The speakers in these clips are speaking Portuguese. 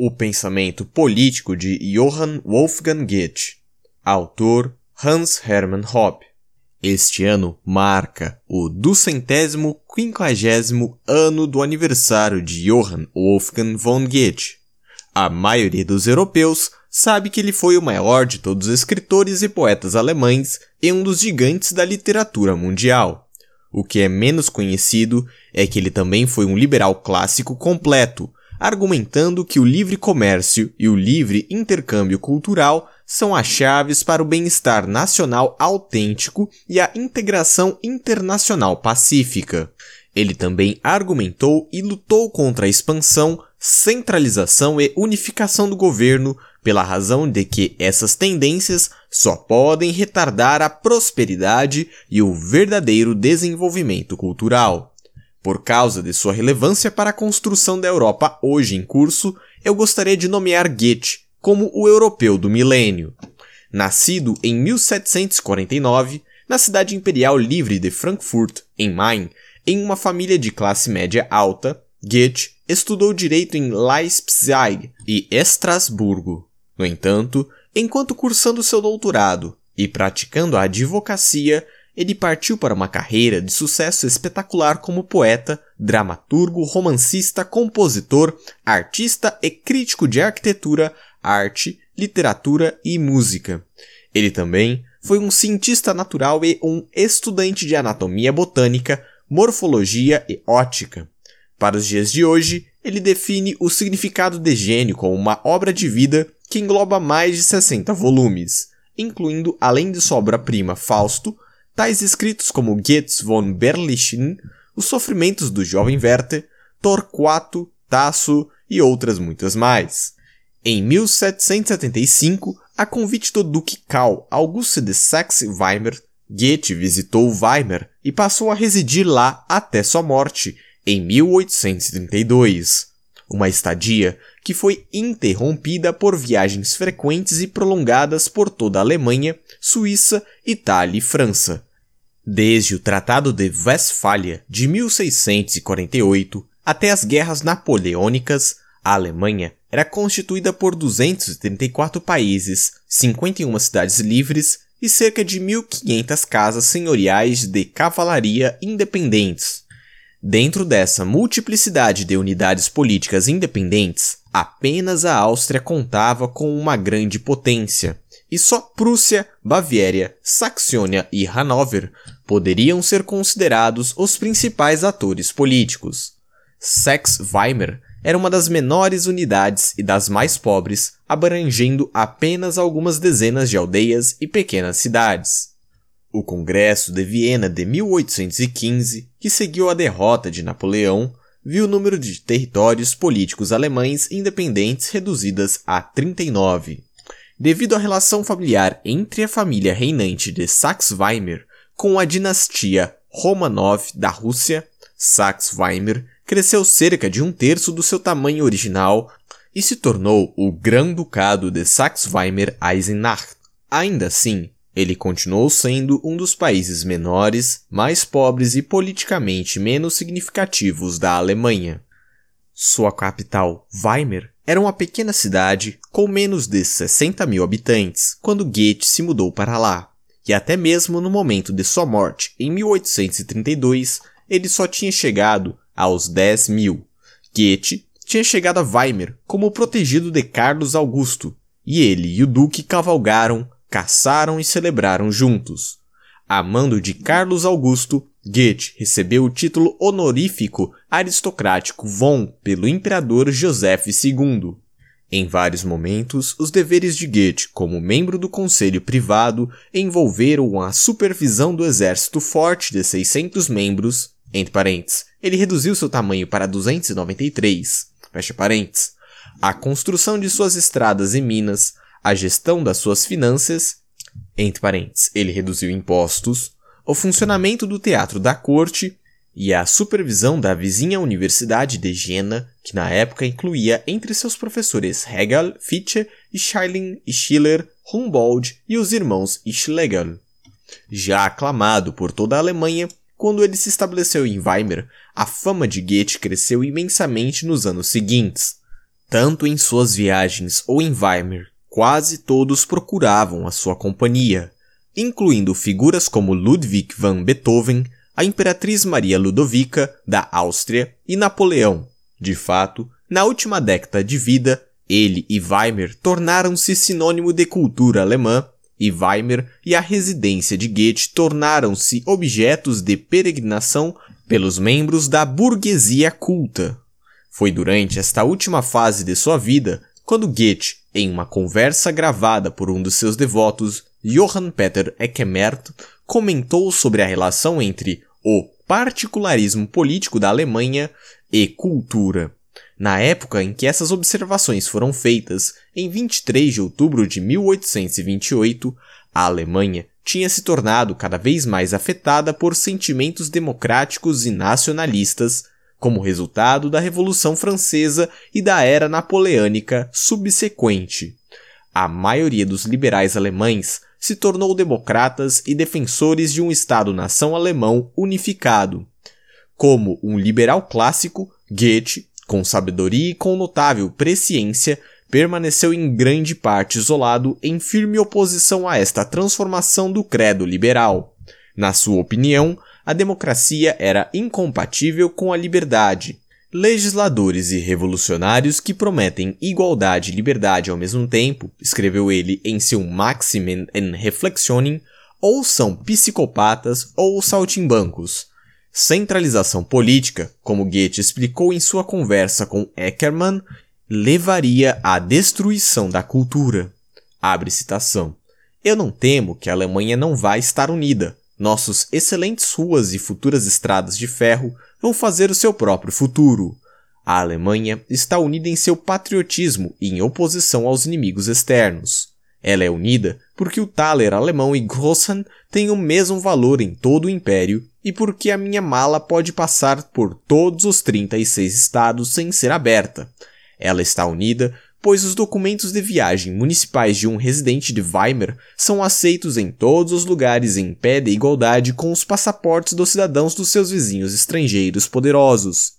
O pensamento político de Johann Wolfgang Goethe, autor Hans Hermann Hoppe. Este ano marca o duzentésimo quinquagésimo ano do aniversário de Johann Wolfgang von Goethe. A maioria dos europeus sabe que ele foi o maior de todos os escritores e poetas alemães e um dos gigantes da literatura mundial. O que é menos conhecido é que ele também foi um liberal clássico completo, argumentando que o livre comércio e o livre intercâmbio cultural são as chaves para o bem-estar nacional autêntico e a integração internacional pacífica. Ele também argumentou e lutou contra a expansão, centralização e unificação do governo, pela razão de que essas tendências só podem retardar a prosperidade e o verdadeiro desenvolvimento cultural. Por causa de sua relevância para a construção da Europa hoje em curso, eu gostaria de nomear Goethe como o europeu do milênio. Nascido em 1749, na cidade imperial livre de Frankfurt, em Main, em uma família de classe média alta, Goethe estudou direito em Leipzig e Estrasburgo. No entanto, enquanto cursando seu doutorado e praticando a advocacia, ele partiu para uma carreira de sucesso espetacular como poeta, dramaturgo, romancista, compositor, artista e crítico de arquitetura, arte, literatura e música. Ele também foi um cientista natural e um estudante de anatomia botânica, morfologia e ótica. Para os dias de hoje, ele define o significado de gênio como uma obra de vida que engloba mais de 60 volumes, incluindo, além de sua obra-prima Fausto, tais escritos como Goetz von Berlichingen, Os Sofrimentos do Jovem Werther, Torquato, Tasso e outras muitas mais. Em 1775, a convite do Duque Karl Auguste de Saxe-Weimar, Goethe visitou Weimar e passou a residir lá até sua morte, em 1832. Uma estadia que foi interrompida por viagens frequentes e prolongadas por toda a Alemanha, Suíça, Itália e França, Desde o Tratado de Westfália de 1648 até as guerras napoleônicas, a Alemanha era constituída por 234 países, 51 cidades livres e cerca de 1.500 casas senhoriais de cavalaria independentes. Dentro dessa multiplicidade de unidades políticas independentes, apenas a Áustria contava com uma grande potência, e só Prússia, Baviera, Saxônia e Hanover poderiam ser considerados os principais atores políticos. Saxe-Weimar era uma das menores unidades e das mais pobres, abrangendo apenas algumas dezenas de aldeias e pequenas cidades. O Congresso de Viena de 1815, que seguiu a derrota de Napoleão, viu o número de territórios políticos alemães independentes reduzidas a 39. Devido à relação familiar entre a família reinante de Saxe-Weimar com a dinastia Romanov da Rússia, Saxe-Weimar cresceu cerca de um terço do seu tamanho original e se tornou o Grão-Ducado de Saxe-Weimar-Eisenach. Ainda assim, ele continuou sendo um dos países menores, mais pobres e politicamente menos significativos da Alemanha. Sua capital, Weimar, era uma pequena cidade com menos de 60 mil habitantes quando Goethe se mudou para lá que até mesmo no momento de sua morte, em 1832, ele só tinha chegado aos 10 mil. Goethe tinha chegado a Weimar como protegido de Carlos Augusto, e ele e o duque cavalgaram, caçaram e celebraram juntos. Amando de Carlos Augusto, Goethe recebeu o título honorífico aristocrático von pelo imperador José II. Em vários momentos, os deveres de Goethe como membro do conselho privado envolveram a supervisão do exército forte de 600 membros, entre parênteses, ele reduziu seu tamanho para 293, fecha parênteses, a construção de suas estradas e minas, a gestão das suas finanças, entre parênteses, ele reduziu impostos, o funcionamento do teatro da corte e a supervisão da vizinha Universidade de Jena, que na época incluía entre seus professores Hegel, Fichte, Schelling, Schiller, Humboldt e os irmãos Schlegel. Já aclamado por toda a Alemanha, quando ele se estabeleceu em Weimar, a fama de Goethe cresceu imensamente nos anos seguintes. Tanto em suas viagens ou em Weimar, quase todos procuravam a sua companhia, incluindo figuras como Ludwig van Beethoven, a Imperatriz Maria Ludovica, da Áustria, e Napoleão. De fato, na última década de vida, ele e Weimar tornaram-se sinônimo de cultura alemã, e Weimar e a residência de Goethe tornaram-se objetos de peregrinação pelos membros da burguesia culta. Foi durante esta última fase de sua vida quando Goethe, em uma conversa gravada por um dos seus devotos, Johann Peter Eckemert, comentou sobre a relação entre o particularismo político da Alemanha e cultura. Na época em que essas observações foram feitas, em 23 de outubro de 1828, a Alemanha tinha se tornado cada vez mais afetada por sentimentos democráticos e nacionalistas, como resultado da Revolução Francesa e da Era Napoleônica subsequente. A maioria dos liberais alemães se tornou democratas e defensores de um Estado-nação alemão unificado. Como um liberal clássico, Goethe, com sabedoria e com notável presciência, permaneceu em grande parte isolado em firme oposição a esta transformação do credo liberal. Na sua opinião, a democracia era incompatível com a liberdade. Legisladores e revolucionários que prometem igualdade e liberdade ao mesmo tempo, escreveu ele em seu Maximen en Reflexionen, ou são psicopatas ou saltimbancos. Centralização política, como Goethe explicou em sua conversa com Eckermann, levaria à destruição da cultura. Abre citação. Eu não temo que a Alemanha não vá estar unida. Nossos excelentes ruas e futuras estradas de ferro vão fazer o seu próprio futuro. A Alemanha está unida em seu patriotismo e em oposição aos inimigos externos. Ela é unida porque o taler alemão e Grossen têm o mesmo valor em todo o império e porque a minha mala pode passar por todos os 36 estados sem ser aberta. Ela está unida, pois os documentos de viagem municipais de um residente de Weimar são aceitos em todos os lugares em pé de igualdade com os passaportes dos cidadãos dos seus vizinhos estrangeiros poderosos.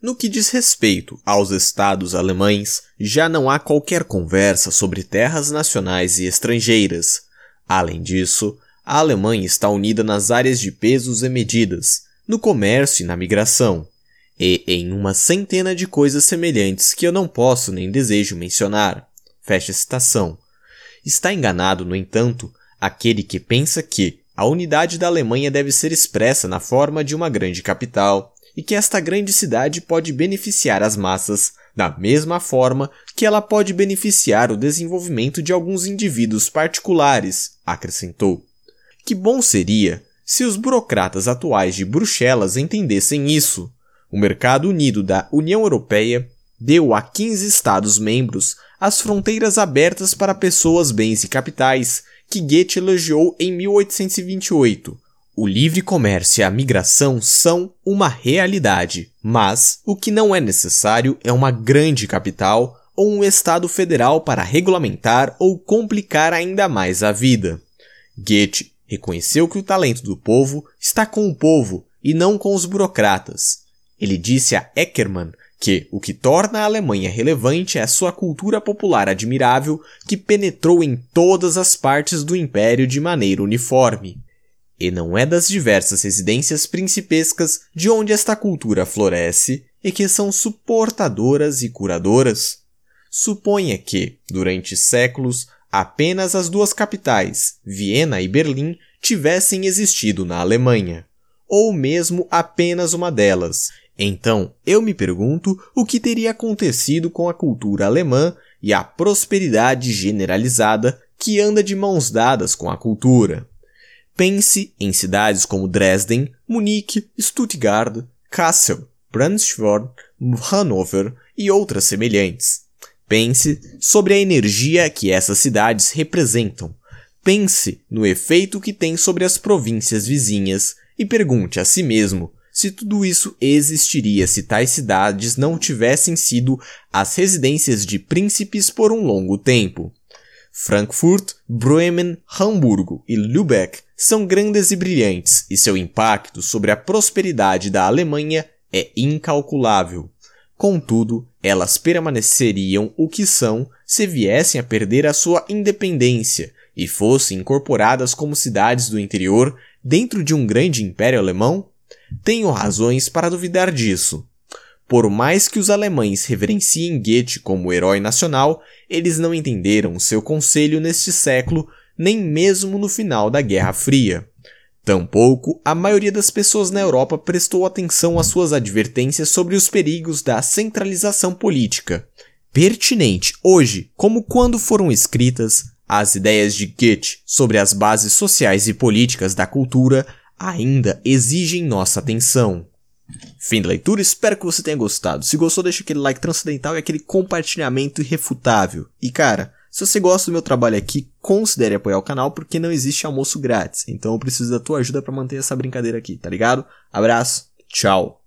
No que diz respeito aos estados alemães, já não há qualquer conversa sobre terras nacionais e estrangeiras. Além disso, a Alemanha está unida nas áreas de pesos e medidas, no comércio e na migração e em uma centena de coisas semelhantes que eu não posso nem desejo mencionar. Fecha citação. Está enganado, no entanto, aquele que pensa que a unidade da Alemanha deve ser expressa na forma de uma grande capital e que esta grande cidade pode beneficiar as massas da mesma forma que ela pode beneficiar o desenvolvimento de alguns indivíduos particulares, acrescentou. Que bom seria se os burocratas atuais de Bruxelas entendessem isso o mercado unido da União Europeia deu a 15 Estados-membros as fronteiras abertas para pessoas, bens e capitais, que Goethe elogiou em 1828. O livre comércio e a migração são uma realidade, mas o que não é necessário é uma grande capital ou um Estado federal para regulamentar ou complicar ainda mais a vida. Goethe reconheceu que o talento do povo está com o povo e não com os burocratas. Ele disse a Eckermann que o que torna a Alemanha relevante é sua cultura popular admirável que penetrou em todas as partes do império de maneira uniforme. E não é das diversas residências principescas de onde esta cultura floresce e que são suportadoras e curadoras. Suponha que, durante séculos, apenas as duas capitais, Viena e Berlim, tivessem existido na Alemanha, ou mesmo apenas uma delas, então, eu me pergunto o que teria acontecido com a cultura alemã e a prosperidade generalizada que anda de mãos dadas com a cultura. Pense em cidades como Dresden, Munique, Stuttgart, Kassel, Braunschweig, Hannover e outras semelhantes. Pense sobre a energia que essas cidades representam. Pense no efeito que tem sobre as províncias vizinhas e pergunte a si mesmo se tudo isso existiria se tais cidades não tivessem sido as residências de príncipes por um longo tempo. Frankfurt, Bremen, Hamburgo e Lübeck são grandes e brilhantes, e seu impacto sobre a prosperidade da Alemanha é incalculável. Contudo, elas permaneceriam o que são se viessem a perder a sua independência e fossem incorporadas como cidades do interior dentro de um grande império alemão? Tenho razões para duvidar disso. Por mais que os alemães reverenciem Goethe como herói nacional, eles não entenderam seu conselho neste século, nem mesmo no final da Guerra Fria. Tampouco a maioria das pessoas na Europa prestou atenção às suas advertências sobre os perigos da centralização política. Pertinente hoje, como quando foram escritas, as ideias de Goethe sobre as bases sociais e políticas da cultura ainda exigem nossa atenção. Fim da leitura, espero que você tenha gostado. Se gostou, deixa aquele like transcendental e aquele compartilhamento irrefutável. E cara, se você gosta do meu trabalho aqui, considere apoiar o canal porque não existe almoço grátis. Então eu preciso da tua ajuda para manter essa brincadeira aqui, tá ligado? Abraço, tchau.